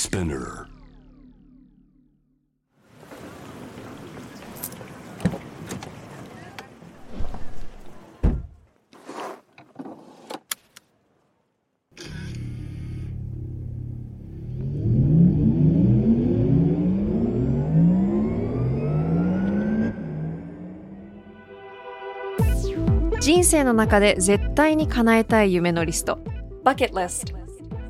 Spinner. 人生の中で絶対に叶えたい夢のリスト Bucket List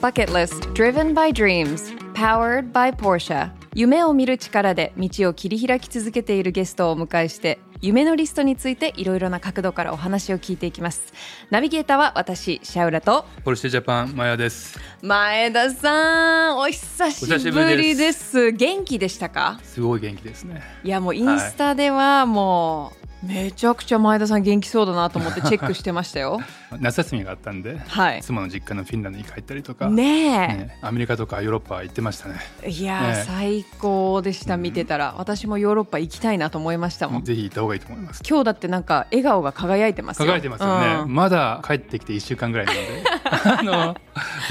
Bucket List Driven by Dreams Powered by Porsche. 夢を見る力で道を切り開き続けているゲストをお迎えして夢のリストについていろいろな角度からお話を聞いていきます。ナビゲーターは私シャウラとポルシェジャパンマヤです。前田さんお久しぶりです。元気でしたか？すごい元気ですね。いやもうインスタではもうめちゃくちゃ前田さん元気そうだなと思ってチェックしてましたよ。夏休みがあったんで、はい。妻の実家のフィンランドに帰ったりとか、ねえ。ねアメリカとかヨーロッパ行ってましたね。いやー、ね最高でした見てたら、私もヨーロッパ行きたいなと思いましたもん。ぜひ行った方がいいと思います。今日だってなんか笑顔が輝いてますよ。輝いてますよね。うん。まだ帰ってきて1週間ぐらいなので、あの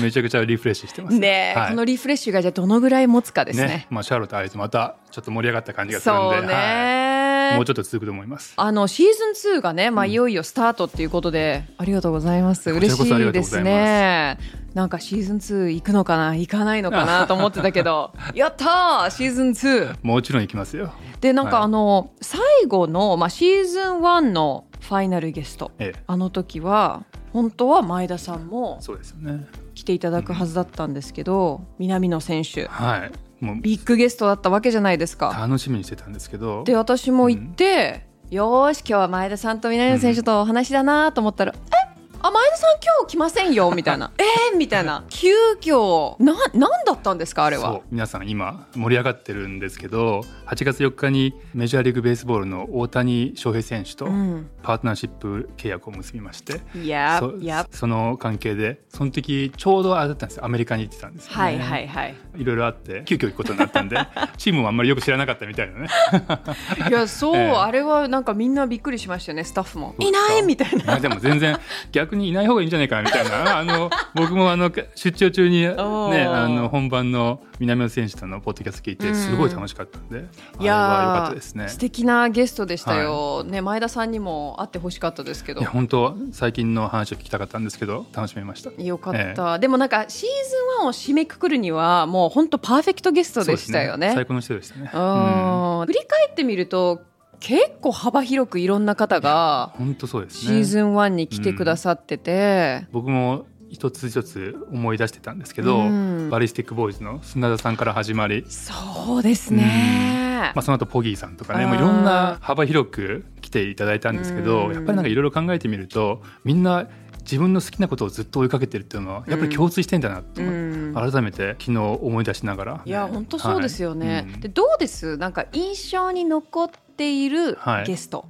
めちゃくちゃリフレッシュしてます。ね。え、はい。このリフレッシュがじゃあどのぐらい持つかですね。ね、まあシャーロット会えてまたちょっと盛り上がった感じがするんで、そうね、はいもうちょっと続くと思います。あのシーズン2がね、まあ、いよいよスタートっていうことで、ありがとうございます。嬉しいいですね。なんかシーズン2行くのかな行かないのかな と思ってたけど。やったーシーズン2もちろん行きますよ。でなんかはい。あの、最後の、まあ、シーズン1のファイナルゲスト。ええ、あの時は本当は前田さんもそうですよね。来ていただくはずだったんですけど、南野選手。はい。もう。ビッグゲストだったわけじゃないですか。楽しみにしてたんですけど、で私も行って、よーし今日は前田さんと南野選手とお話だなと思ったら、えあ前田さん今日来ませんよみたいな。えー、みたいな。急遽な何だったんですかあれは？そう皆さん今盛り上がってるんですけど8月4日にメジャーリーグベースボールの大谷翔平選手とうん。パートナーシップ契約を結びまして、いやそいやその関係でその時ちょうどあれだったんですよ。アメリカに行ってたんですよ、ね、はいはいはい。いろいろあって急遽行くことになったんで チームもあんまりよく知らなかったみたいなね。いやそう、ええ。あれはなんかみんなびっくりしましたよねスタッフも。いないみたいな。まあでも全然逆にいない方がいいんじゃないかなみたいな。あの僕もあの出張中にねあの本番の南野選手とのポッドキャスト聞いてすごい楽しかったんで、あいやれは良ーかったですね。素敵なゲストでしたよ、ね前田さんにも会ってほしかったですけど。いや本当最近の話を聞きたかったんですけど楽しめました。よかった、でもなんかシーズン1を締めくくるにはもう本当パーフェクトゲストでしたよね。そうです最高の人でしたね。うん。振り返ってみると結構幅広くいろんな方が本当そうですね。シーズン1に来てくださってて、僕も一つ一つ思い出してたんですけど、うん。バリスティックボーイズの砂田さんから始まり、そうですね、まあ、その後ポギーさんとかねもういろんな幅広く来ていただいたんですけど、うん。やっぱりなんかいろいろ考えてみるとみんな自分の好きなことをずっと追いかけてるっていうのはやっぱり共通してんだなと、うん。改めて昨日思い出しながら、いや本当そうですよね、はい。うん。でどうです？なんか印象に残っているはい。ゲスト、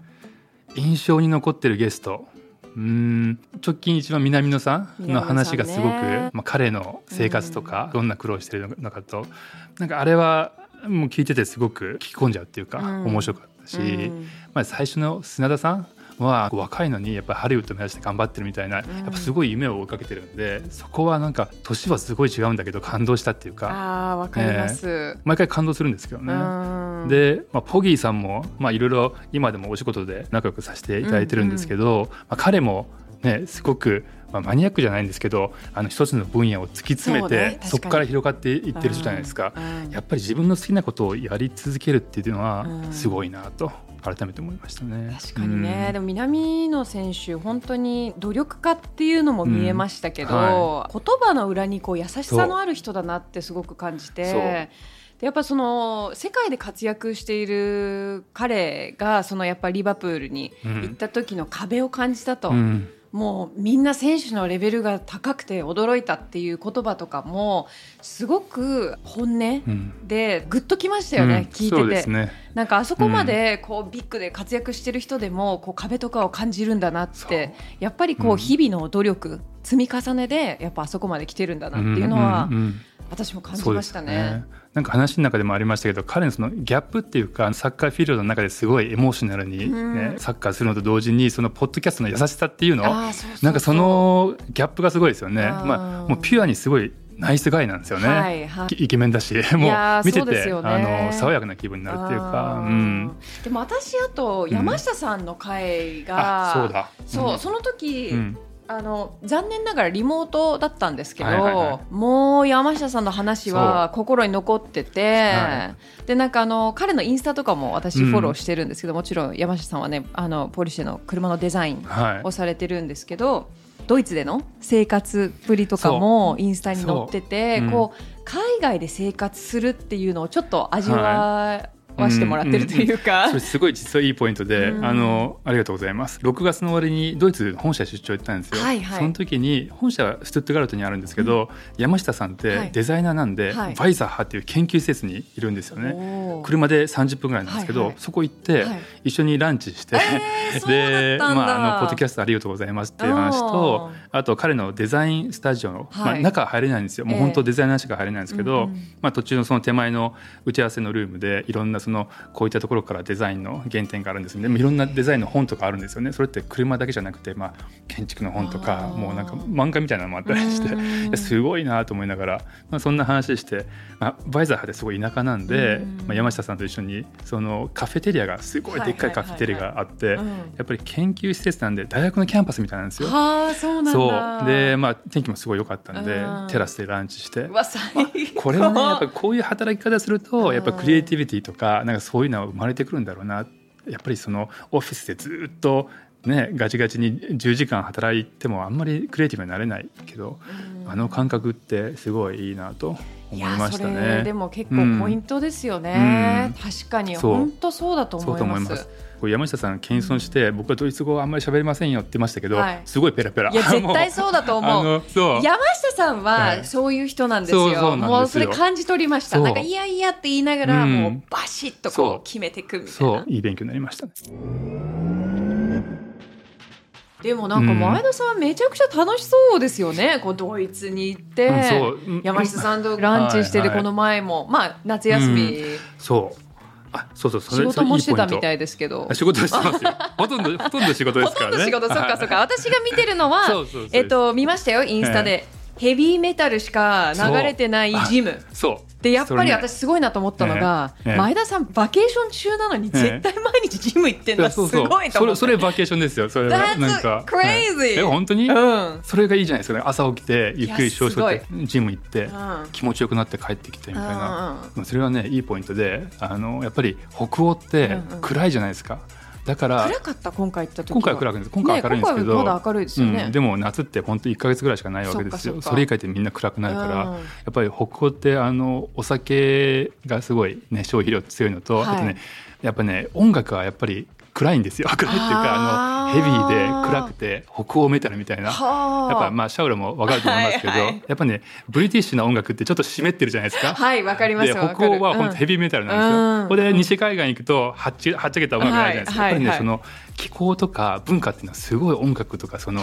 印象に残ってるゲスト。うーん。直近一番南野さんの話がすごく、ね。まあ、彼の生活とか、どんな苦労してるのかと。なんかあれはもう聞いててすごく聞き込んじゃうっていうか、うん。面白かったし、うん。まあ、最初の砂田さんは若いのにやっぱりハリウッド目指して頑張ってるみたいな、やっぱすごい夢を追いかけてるんでそこはなんか年はすごい違うんだけど感動したっていうか。あかります、毎回感動するんですけどね。うん。で、まあ、ポギーさんもまあいろいろ今でもお仕事で仲良くさせていただいてるんですけど、まあ、彼もねすごく、まあ、マニアックじゃないんですけどあの一つの分野を突き詰めてそこから広がっていってる人じゃないですか、うん。やっぱり自分の好きなことをやり続けるっていうのはうん。すごいなと改めて思いましたね。確かにね、うん。でも南野選手本当に努力家っていうのも見えましたけど、うん。は言葉の裏にこう優しさのある人だなってすごく感じて。でやっぱその世界で活躍している彼がそのやっぱリバプールに行った時の壁を感じたと、うんもうみんな選手のレベルが高くて驚いたっていう言葉とかもすごく本音でグッときましたよね、うん、聞いてて、ね、なんかあそこまでこうビッグで活躍してる人でもこう壁とかを感じるんだなってやっぱりこう日々の努力、積み重ねでやっぱあそこまで来てるんだなっていうのは、私も感じましたね。なんか話の中でもありましたけど彼のそのギャップっていうかサッカーフィールドの中ですごいエモーショナルにね、ね、うん、サッカーするのと同時にそのポッドキャストの優しさっていうのなんかそのギャップがすごいですよね。まあ、もうピュアにすごいナイスガイなんですよね、はいはい、イケメンだしもう見てて、ね、あの爽やかな気分になるっていうか、うん、でも私あと山下さんの回が、うん、そうだ、そう、その時、あの残念ながらリモートだったんですけど、はいはいはい、もう山下さんの話は心に残ってて、はい、でなんかあの彼のインスタとかも私フォローしてるんですけど、うん、もちろん山下さんはねあのポリシェの車のデザインをされてるんですけど、はい、ドイツでの生活ぶりとかもインスタに載ってて、う。ん、こう海外で生活するっていうのをちょっと味わはしてもらってるというか、うんうん、すごい実はいいポイントで、うん、あのありがとうございます。6月の終わりにドイツ本社出張行ったんですよ、はいはい、その時に本社はストゥットガルトにあるんですけど、山下さんってデザイナーなんで、はい、バイザー派っていう研究施設にいるんですよね。車で30分ぐらいなんですけど、はいはい、そこ行って、一緒にランチして、えー、でまああのポッドキャストありがとうございますっていう話とあと彼のデザインスタジオの、まあ、中入れないんですよ。もう本当デザイナーしか入れないんですけど、えー、まあ、途中のその手前の打ち合わせのルームでいろんなそのこういったところからデザインの原点があるんですでもいろんなデザインの本とかあるんですよね。それって車だけじゃなくて、まあ、建築の本とかもうなんか漫画みたいなのもあったりしてすごいなと思いながら、まあ、そんな話して、まあ、バイザー派ですごい田舎なんで、まあ、山下さんと一緒にそのカフェテリアがすごいでっかいカフェテリアがあってやっぱり研究施設なんで大学のキャンパスみたいなんですよ。はあそうなんで、まあ、天気もすごい良かったんでテラスでランチして、まあ、これはねやっぱこういう働き方するとやっぱクリエイティビティとかなんかそういうのは生まれてくるんだろうな。やっぱりそのオフィスでずっとね、ガチガチに10時間働いてもあんまりクリエイティブになれないけど、あの感覚ってすごいいいなと思いましたね。でも結構ポイントですよね。うん、確かに。本当そうだと思います。山下さん謙遜して、僕はドイツ語あんまり喋りませんよって言ってましたけど、はい、すごいペラペラ。いや絶対そうだと思う。山下さんはそういう人なんですよ、はい、もうそれ感じ取りました。なんかいやいやって言いながら、もうバシッとこう決めていくみたいな。そういい勉強になりましたね。でもなんか前田さんめちゃくちゃ楽しそうですよね、うん、こうドイツに行って、うん、山下さんとランチしててこの前も、はいはい、まあ夏休み、うん、そうあそうそう仕事もしてたみたいですけど。仕事してますよ。ほとんどほとんど仕事ですからね。ほとんど仕事。そっかそっか。私が見てるのはえっと見ましたよインスタで、ヘビーメタルしか流れてないジム。そう。でやっぱり私すごいなと思ったのが、ね。ね、前田さんバケーション中なのに絶対毎日ジム行ってんだ、すごいと思って。それそれバケーションですよそれなんか。crazy、え本当に、うん、それがいいじゃないですか。ね朝起きてゆっくり少々ってジム行って、うん、気持ちよくなって帰ってきてみたいな、うん、それはねいいポイントであのやっぱり北欧って暗いじゃないですか、うんうんだから暗かった今回行った時今回は暗くです。今回明るいんですけど、ね、まだ明るいですよね、うん、でも夏って本当一か月ぐらいしかないわけですよ。それ以外ってみんな暗くなるから、やっぱり北欧ってあのお酒がすごいね消費量強いのと、はい、あとねやっぱね音楽はやっぱり暗いんですよ。暗いっていうかあのヘビーで暗くて北欧メタルみたいな。やっぱまあシャウラも分かると思いますけど、はいはい、やっぱねブリティッシュな音楽ってちょっと湿ってるじゃないですか。はいわかります北欧は本当ヘビーメタルなんですよ、うん、これで西海岸行くとはっちはっちゃけた音楽ないじゃないですか、はい、やっぱりね、その気候とか文化っていうのはすごい音楽とかその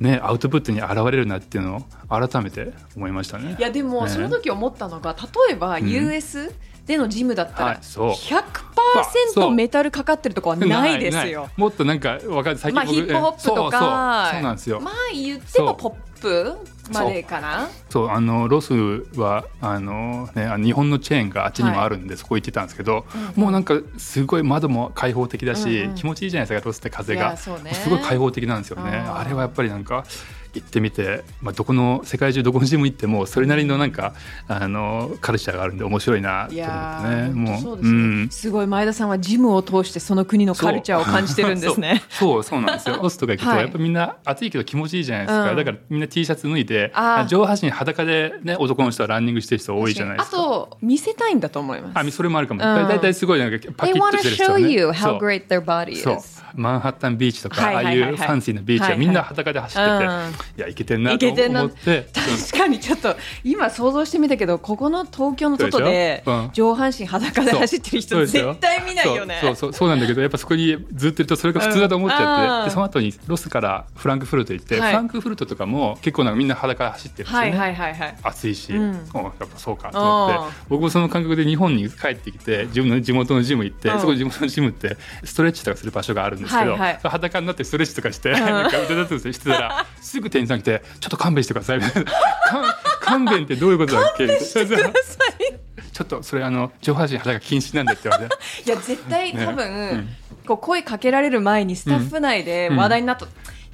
ねアウトプットに現れるなっていうのを改めて思いましたね。いやでもその時思ったのが例えば US、うんでのジムだったら100%メタルかかってるとこはないですよ。もっとなんか分かる。最近まあヒップホップとか。そうなんですよ。まあ言ってもポップまでかな。そう。あのロスはあの、ね、日本のチェーンがあっちにもあるんで、はい、そこ行ってたんですけど、うん、もうなんかすごい窓も開放的だし、うんうん、気持ちいいじゃないですかロスって風が、ね、すごい開放的なんですよねあれはやっぱりなんか行ってみて、まあ、どこの世界中どこのジム行ってもそれなりのなんかあのカルチャーがあるんで面白いなと思ってね。もう、うん、すごい前田さんはジムを通してその国のカルチャーを感じてるんですね。そう。そうなんですよ。オスとか行くと、やっぱみんな暑いけど気持ちいいじゃないですか、うん、だからみんな T シャツ脱いで上半身裸でね男の人はランニングしてる人多いじゃないですか。あと見せたいんだと思います。あそれもあるかも、うん。だいたいすごいなんかパッとしてる人はねそう。マンハッタンビーチとか、はいはいはいはい。ああいうファンシーなビーチはいはい。はみんな裸で走ってて、うん。いやいけてんないとけてんな。思って。確かにちょっと今想像してみたけどここの東京の外で上半身裸で走ってる人絶対見ないよね。そうそうそうなんだけどやっぱそこにずっといるとそれが普通だと思っちゃって、うん。でその後にロスからフランクフルト行って、はい。フランクフルトとかも結構なんかみんな裸で走ってるんですよね、はいはいはいはい。暑いし、うん。おやっぱそうかと思って。うん。僕もその感覚で日本に帰ってきて自分の地元のジム行って、うん。そこ地元のジムってストレッチとかする場所があるんですけど、はいはい。裸になってストレッチとかして、なんか腕立てしてたらすぐ 店員さん来て「ちょっと勘弁してください」みたいな「勘勘弁ってどうい。うことだっけ?」ちょっとそれあの上半身裸禁止なんだって言われて。いや絶対ね多分、うんこう声かけられる前にスタッフ内で話題になった、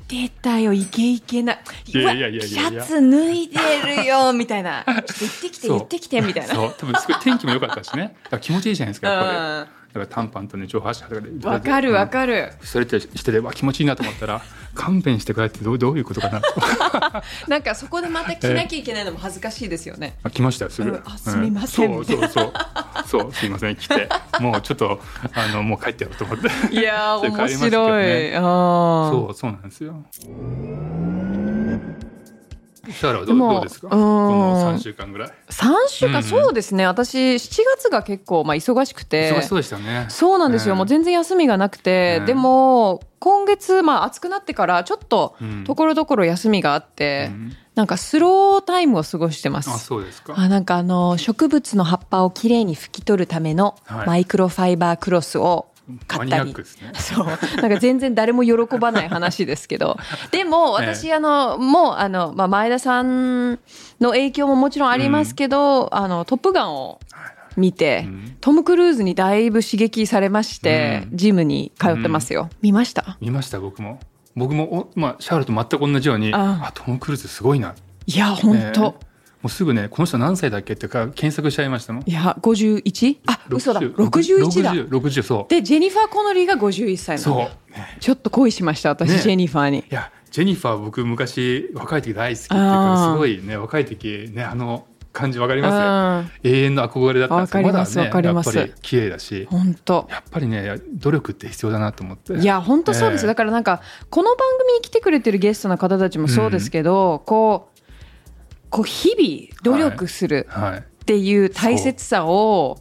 出たよイケイケないやいやいやシャツ脱いでるよみたいな。ちょっと言ってきて言ってきてみたいな。そう。多分すごい天気も良かったしね。気持ちいいじゃないですかやっぱり、うんだから短パンとね上半身裸でわかるわるかる、それってしててわ気持ちいいなと思ったら 勘弁してくれってどうどういうことかなと。なんかそこでまた着なきゃいけないのも恥ずかしいですよね。あ来ましたよすぐ、うん。あすみません。そうそうそう。そうすみません。来て。もうちょっとあのもう帰ってやろうと思って。いや面白い、ねあー。そうそうなんですよシャーラはどどうですか？こうん。の3週間ぐらい？3週間、うんそうですね。私7月が結構まあ忙しくて。忙しそうでしたね。そうなんですよ、ねもう全然休みがなくて、ねでも今月、まあ、暑くなってからちょっとうん。ところどころ休みがあって、うん。なんかスロータイムを過ごしてまあす。そうですか。あなんかあの植物の葉っぱをきれいに拭き取るためのはい。マイクロファイバークロスを買ったり、ね。そう。なんか全然誰も喜ばない話ですけど。でも私、あのもうあの、まあ、前田さんの影響ももちろんありますけど「あのトップガン」を見て、うん。トム・クルーズにだいぶ刺激されまして、うん。ジムに通ってますよ、見ました？見ました僕も。僕もお、まあ、シャーロと全く同じようにああ。トム・クルーズすごいな。いや本当、ねもうすぐねこの人何歳だっけってか検索しちゃいましたもんいや 51? あ嘘だ。61だ。60, 60そう。でジェニファー・コノリーが51歳なそう、のねちょっと恋しました私、ね。ジェニファーに。いやジェニファー僕昔若い時大好きっていうあかー。すごいね若い時ねあの感じわかります？うん永遠の憧れだったんですけどわかりまだわかります。ねやっぱり綺麗だし。本当。やっぱりね努力って必要だなと思って。いや本当そうです、ええ。だからなんかこの番組に来てくれてるゲストの方たちもそうですけど、こうこう日々努力するはい。っていう大切さを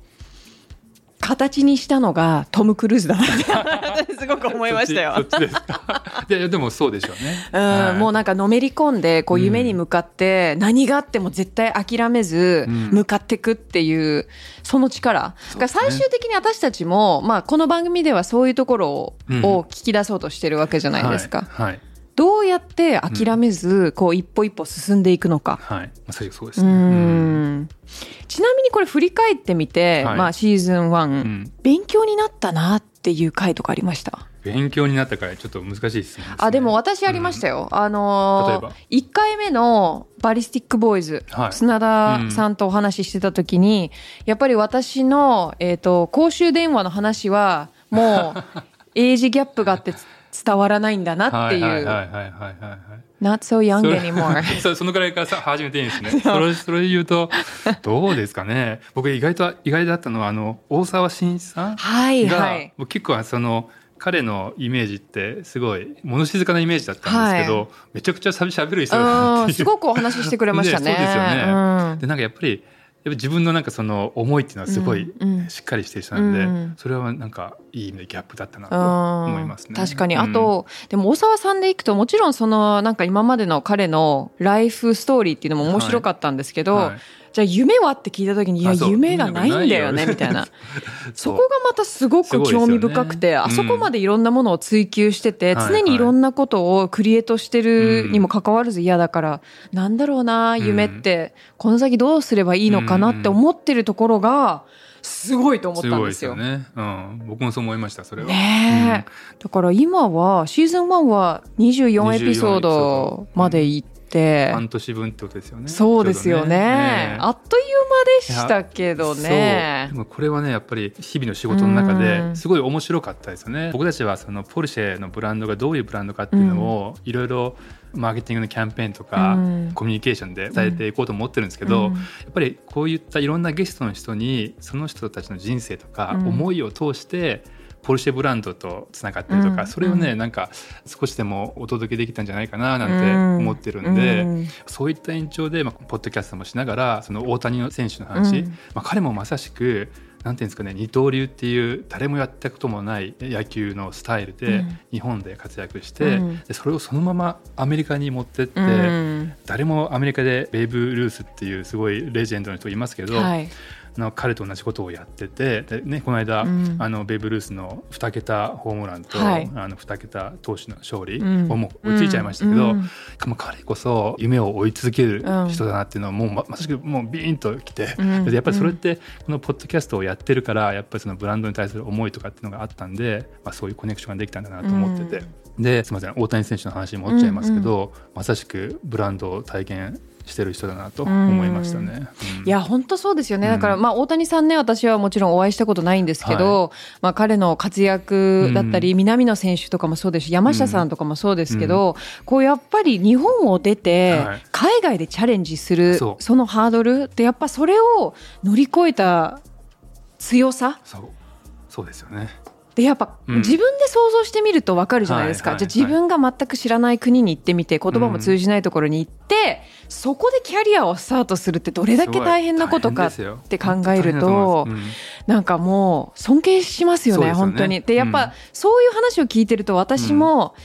形にしたのがトム・クルーズだなって すごく思いましたよ。いやでもそうでしょうね。うんはい。もうなんかのめり込んでこううん夢に向かって何があっても絶対諦めずうん。向かっていくっていうその力、だから最終的に私たちも、まあ、この番組ではそういうところを,、うん。聞き出そうとしてるわけじゃないですか、はい。はいどうやって諦めずこう一歩一歩進んでいくのか、はい、まあ、そうそうでうすね。ん。ちなみにこれ振り返ってみて、はい。まあ、シーズン1、うん。勉強になったなっていう回とかありました？勉強になったからちょっと難しいですね。あでも私ありましたよ、あの例えば？1回目のバリスティックボーイズ、はい。砂田さんとお話ししてた時に、やっぱり私の、えー、と公衆電話の話はもう エイジギャップがあって伝わらないんだなっていう、はいはいはいはいはいはい。Not so young anymore. そう そのぐらいからさ始めていいんですね。それそれ言うとどうですかね。僕意外と意外だったのはあの大沢慎一さんはいが、はい。僕結構その彼のイメージってすごい物静かなイメージだったんですけど、はめちゃくちゃしゃべる人だなっていう。うんすごくお話ししてくれましたね。ねそうですよね。うん。でなんかやっぱりやっぱ自分のなんかその思いっていうのはすごいうんうん。しっかりしてる人なんで、うん。それはなんかいい意味でギャップだったなとうん思いますね。確かに。うん。あと、でも大沢さんでいくと、もちろんその、なんか今までの彼のライフストーリーっていうのも面白かったんですけど、はいじゃあ夢は？って聞いた時に、いや、夢がないんだよね、みたいな。そこがまたすごく興味深くて、あそこまでいろんなものを追求してて、はい常にいろんなことをクリエイトしてるにもかかわらず嫌だから、なんだろうな、夢って、この先どうすればいいのかなって思ってるところが、すごいと思ったんですすよね。うん、僕もそう思いました。それは。ねえ、だから今はシーズン1は24エピソード。までいって半年分ってことですよね。そうですよね、ね、あっという間でしたけどね。でもこれはねやっぱり日々の仕事の中ですごい面白かったですよね。僕たちはそのポルシェのブランドがどういうブランドかっていうのをいろいろマーケティングのキャンペーンとか、コミュニケーションで伝えていこうと思ってるんですけど、やっぱりこういったいろんなゲストの人にその人たちの人生とか思いを通して、ポルシェブランドとつながってるとか、それをねなんか少しでもお届けできたんじゃないかななんて思ってるんで、そういった延長で、まあ、ポッドキャストもしながらその大谷選手の話、まあ、彼もまさしくなんていうんですかね二刀流っていう誰もやったこともない野球のスタイルで日本で活躍して、うん、でそれをそのままアメリカに持ってって、うん、誰もアメリカでベーブ・ルースっていうすごいレジェンドの人いますけど、はい、の彼と同じことをやっててで、ね、この間、うん、あのベーブ・ルースの2桁ホームランと、はい、あの2桁投手の勝利をもう追いついちゃいましたけど、うん、彼こそ夢を追い続ける人だなっていうのはもうままさしくもうビーンときて、うん、やっぱりそれってこのポッドキャストをやってるからやっぱりそのブランドに対する思いとかっていうのがあったんで、まあ、そういうコネクションができたんだなと思ってて。ですみません大谷選手の話に戻っちゃいますけど、うんうん、まさしくブランドを体験してる人だなと思いましたね。うん、いや本当そうですよね。だからまあ大谷さんね私はもちろんお会いしたことないんですけど、はい、まあ彼の活躍だったり、南野選手とかもそうですし山下さんとかもそうですけど、うん、こうやっぱり日本を出て海外でチャレンジする、はい、そのハードルってやっぱそれを乗り越えた強さ？そう。そうですよね。でやっぱ、自分で想像してみると分かるじゃないですか、じゃあ自分が全く知らない国に行ってみて言葉も通じないところに行って、うん、そこでキャリアをスタートするってどれだけ大変なことかって考えると、うん、なんかもう尊敬しますよね、ね、本当に。でやっぱ、うん、そういう話を聞いてると私も、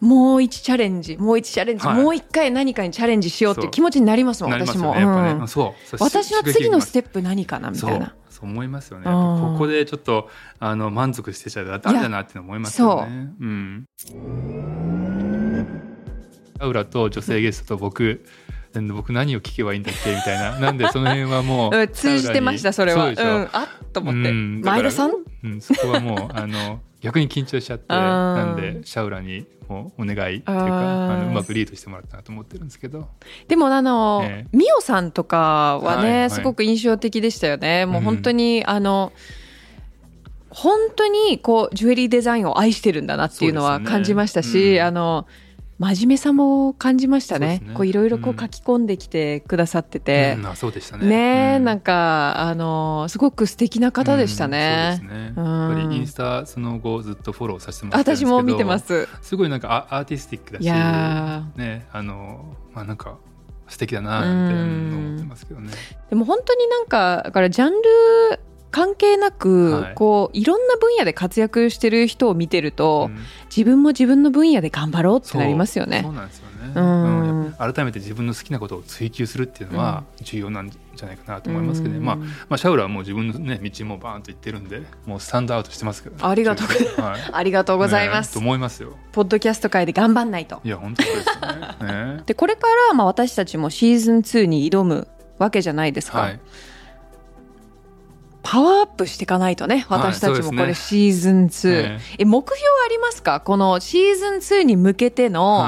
もう一チャレンジもう一チャレンジ、はい、もう一回何かにチャレンジしようっていう。気持ちになりますもん私も、ね。ね、私の次のステップ何かなみたいなそう思いますよね。ここでちょっとあの満足してちゃダメだなって思いますよね。う。うん。アウラと女性ゲストと僕。僕何を聞けばいいんだっけ？みたいな。なんでその辺はもう通じてましたそれは。う、うん、あっと思って、うん、前田さん、うん、そこはもう あの逆に緊張しちゃってなんでシャウラにもうお願いっていうかあのうまくリードしてもらったなと思ってるんですけど。でもあの、えー、ミオさんとかはね、はいはい、すごく印象的でしたよね。もう本当に、うん、あの本当にこうジュエリーデザインを愛してるんだなっていうのは感じましたし、ねうん、あの真面目さも感じましたね。こういろいろこう書き込んできてくださってて、うん、そうでしたね。ね、うん、なんかあのすごく素敵な方でしたね。うん、そうですね。やっぱりインスタその後ずっとフォローさせてもらって私も見てます。すごいなんかアーティスティックだし、ねあのまあなんか素敵だなって思ってますけどね。でも本当になんかだからジャンル関係なく、はい、こういろんな分野で活躍してる人を見てると、うん、自分も自分の分野で頑張ろうってなりますよね。そう。なんですよね、うん、改めて自分の好きなことを追求するっていうのは重要なんじゃないかなと思いますけどね、うん、まあ、まあシャウラはもう自分の、ね、道もバーンと行ってるんでもうスタンドアウトしてますけど、ね、ありがとう、はい、ありがとうございます、ね、と思いますよ。ポッドキャスト界で頑張んないと。いや本当ですね。ねでこれから、まあ、私たちもシーズン2に挑むわけじゃないですか、はいパワーアップしていかないとね私たちもこれシーズン2、はいね、え目標ありますか？このシーズン2に向けての、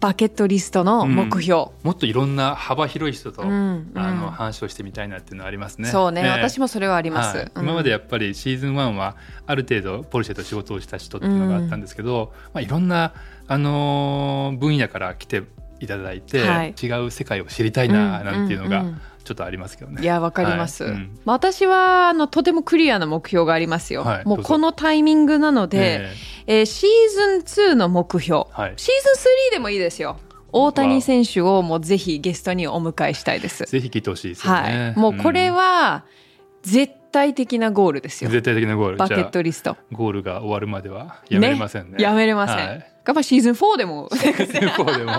バケットリストの目標、うん、もっといろんな幅広い人と、うん、あの話をしてみたいなっていうのはありますね。そうね、ね私もそれはあります、はい、今までやっぱりシーズン1はある程度ポルシェと仕事をした人っていうのがあったんですけど、まあ、いろんな、あのー、分野から来ていただいて、はい、違う世界を知りたいななんていうのが、ちょっとありますけどね。いやわかります。はいうん、私はあのとてもクリアな目標がありますよ。はい、もうこのタイミングなので、えー、えー、シーズン2の目標、はい、シーズン3でもいいですよ。大谷選手をもうぜひゲストにお迎えしたいです。ぜひ来てほしいですね。はい。もうこれは絶対的なゴールですよ。絶対的なゴール。バケットリスト。ゴールが終わるまではやめれませんね。ねやめれません。はいやっぱシーズン4でも。シーズン4でも。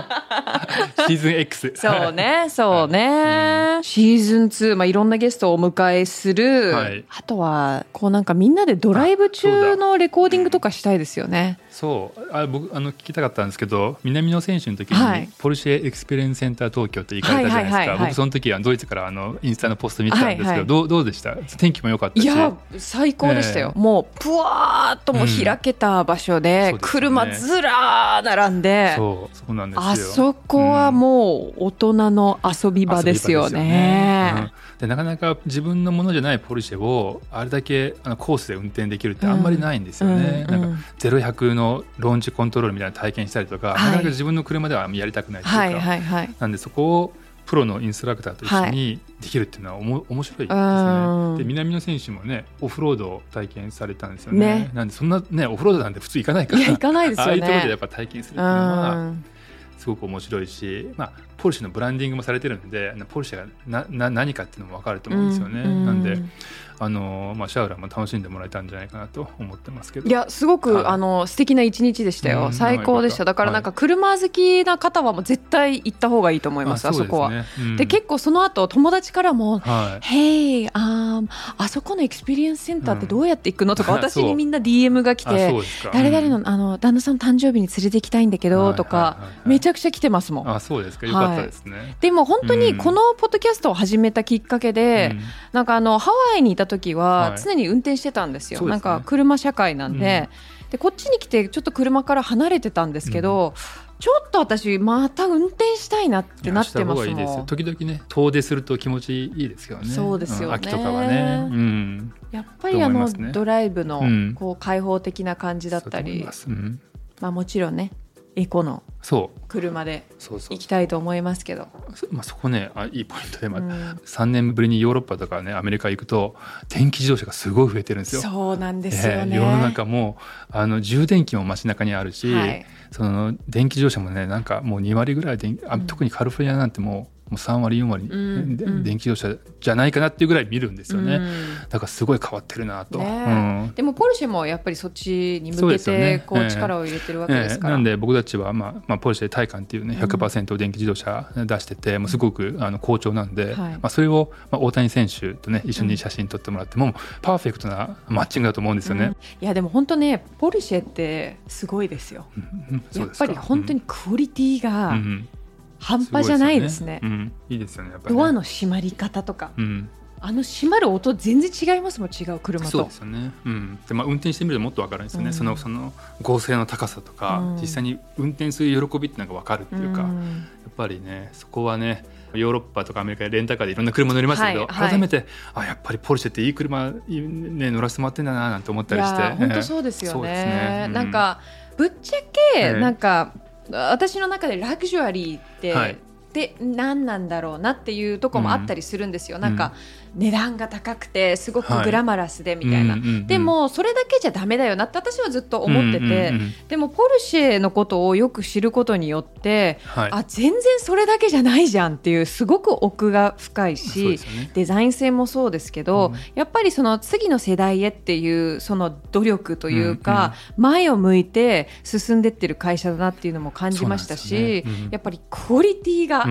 シーズン X。そうね、そうね。シーズン2、まあいろんなゲストをお迎えする。はい、あとは、こうなんかみんなでドライブ中のレコーディングとかしたいですよね。そう。あ僕あの聞きたかったんですけど南野選手の時に、はい、ポルシェエクスペリエンスセンター東京って行かれたじゃないですか、僕その時はドイツからあのインスタのポスト見てたんですけど、どうどうでした？天気も良かったし。いや最高でしたよ、えー、もうぷわーっともう開けた場所で、うん、車ずらー並んで、そうそうなんですよ。あそこはもう大人の遊び場ですよね。うん。でなかなか自分のものじゃないポルシェをあれだけあのコースで運転できるってあんまりないんですよね。うんうん、なんか0100のローンチコントロールみたいな体験したりとか、はい、なかなか自分の車ではやりたくないというか、はいはいはい、なんでそこをプロのインストラクターと一緒にできるっていうのはおも面白いですね。で南野選手もねオフロードを体験されたんですよね。ねなんでそんなねオフロードなんて普通行かないから。行かないですよね。ああいうところでやっぱ体験するっていうのは。すごく面白いし、まあ、ポルシェのブランディングもされてるんでポルシェがなな何かっていうのも分かると思うんですよね。うん、なんであのまあ、シャウラも楽しんでもらえたんじゃないかなと思ってますけど。いやすごく、はい、あの素敵な一日でしたよ、うん、最高でした。だからなんか車好きな方はもう絶対行った方がいいと思います、あそこは。で、うん、結構その後友達からも「はい、Hey ああそこのエクスペリエンスセンターってどうやって行くの?」とか、私にみんな DM が来て「誰々のあの旦那さん誕生日に連れて行きたいんだけど」とか、めちゃくちゃ来てますもん。あそうですか。よかったですね、はい、でも本当にこのポッドキャストを始めたきっかけで、なんかあのハワイにいた時は常に運転してたんですよ、はい、なんか車社会なんで。うん、でこっちに来てちょっと車から離れてたんですけど、うん、ちょっと私また運転したいなってなってますもん。時々ね遠出すると気持ちいいですよね。そうですよね、秋とかはね、うん、やっぱりあの、ね、ドライブのこう開放的な感じだったり、まあもちろんねエコの車で行きたいと思いますけど。まあ、そこねあいいポイントで、まあうん、3年ぶりにヨーロッパとかねアメリカ行くと電気自動車がすごい増えてるんですよ。そうなんですよね、えー、世の中もあの充電器も街中にあるし、はい、その電気自動車もねなんかもう2割ぐらい電あ特にカリフォルニアなんてもうもう3割4割、うん、電気自動車じゃないかなっていうぐらい見るんですよね、うん、だからすごい変わってるなと、でもポルシェもやっぱりそっちに向けてこう力を入れてるわけですから、なんで僕たちは、まあまあ、ポルシェタイカンっていうね100%電気自動車出してて、もうすごくあの好調なんで、まあ、それを、まあ、大谷選手とね一緒に写真撮ってもらっても、パーフェクトなマッチングだと思うんですよね、いやでも本当ねポルシェってすごいですよ、やっぱり本当にクオリティが、うん半端じゃないですね。すねうん、いいですよね。ねドアの閉まり方とか、うん、あの閉まる音全然違いますもん違う車と。そうですよね。うん。でまあ運転してみるともっとわかるんですよね。うん、そのその合成の高さとか、うん、実際に運転する喜びってなんかわかるっていうか、やっぱりねそこはね。ヨーロッパとかアメリカでレンタカーでいろんな車乗りましたけど、はいはい、改めてあやっぱりポルシェっていい車、ね、乗らせてもらってんだななんて思ったりして本当そうですよねね、うん、なんかぶっちゃけ、なんか私の中でラグジュアリーって、はい。で何なんだろうなっていうとこもあったりするんですよ、うん、なんか値段が高くてすごくグラマラスでみたいな、はい、でもそれだけじゃだめだよなって私はずっと思ってて、うんうんうん、でもポルシェのことをよく知ることによって、はい、あ全然それだけじゃないじゃんっていうすごく奥が深いし、ね、デザイン性もそうですけど、うん、やっぱりその次の世代へっていうその努力というか、うんうん、前を向いて進んでってる会社だなっていうのも感じましたし、ね。うん、やっぱりクオリティが、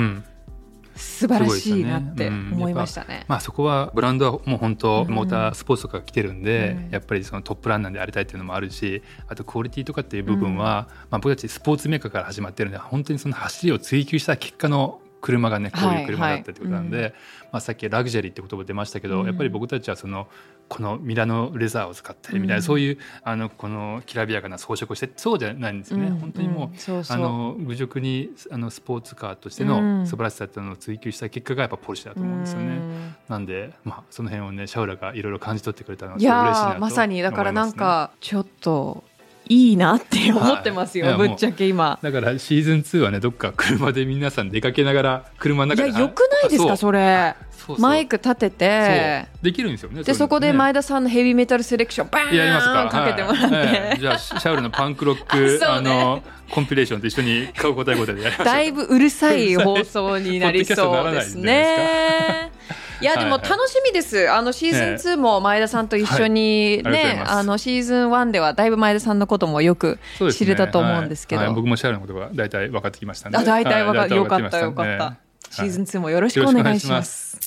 素晴らしいなって思いましたね。ねうん、まあそこはブランドはもう本当モータースポーツとか来てるんで、うん、やっぱりそのトップランナーでありたいっていうのもあるし、あとクオリティとかっていう部分は、うん、まあ僕たちスポーツメーカーから始まってるんで本当にその走りを追求した結果の車がねこういう車だったってことなんで、はいはい、まあ、さっきラグジュアリーって言葉出ましたけど、うん、やっぱり僕たちはそのこのミラノレザーを使ってみたいな、うん、そういうあのこのきらびやかな装飾をしてそうじゃないんですね、うん、本当にもうそうそう。あの侮辱にあのスポーツカーとしての素晴らしさっていうのを追求した結果がやっぱポルシェだと思うんですよね。なんで、まあ、その辺をねシャウラがいろいろ感じ取ってくれたのは嬉しいなと思います、ね、まさにだからなんかちょっといいなって思ってますよ、はい、ぶっちゃけ今。だからシーズン2はねどっか車で皆さん出かけながら車の中でいやよくないですかそれ。マイク立てて。できるんですよねでそこで前田さんのヘビーメタルセレクションバーンかけてもらって、はい、じゃあシャウルのパンクロック、ね、あのコンピレーションと一緒に顔答え答えでやりましだいぶうるさい放送になりそうですね いやでも楽しみです、あのシーズン2も前田さんと一緒にね、あのシーズン1ではだいぶ前田さんのこともよく知れたと思うんですけど、僕もシャールのことが大体分かってきましたね。大体分かってよかったよかった。シーズン2もよろしくお願いします。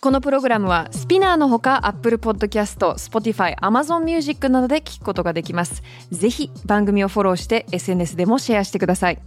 このプログラムはスピナーのほか Apple Podcast、Spotify、Amazon Music などで聞くことができます。ぜひ番組をフォローして SNS でもシェアしてください。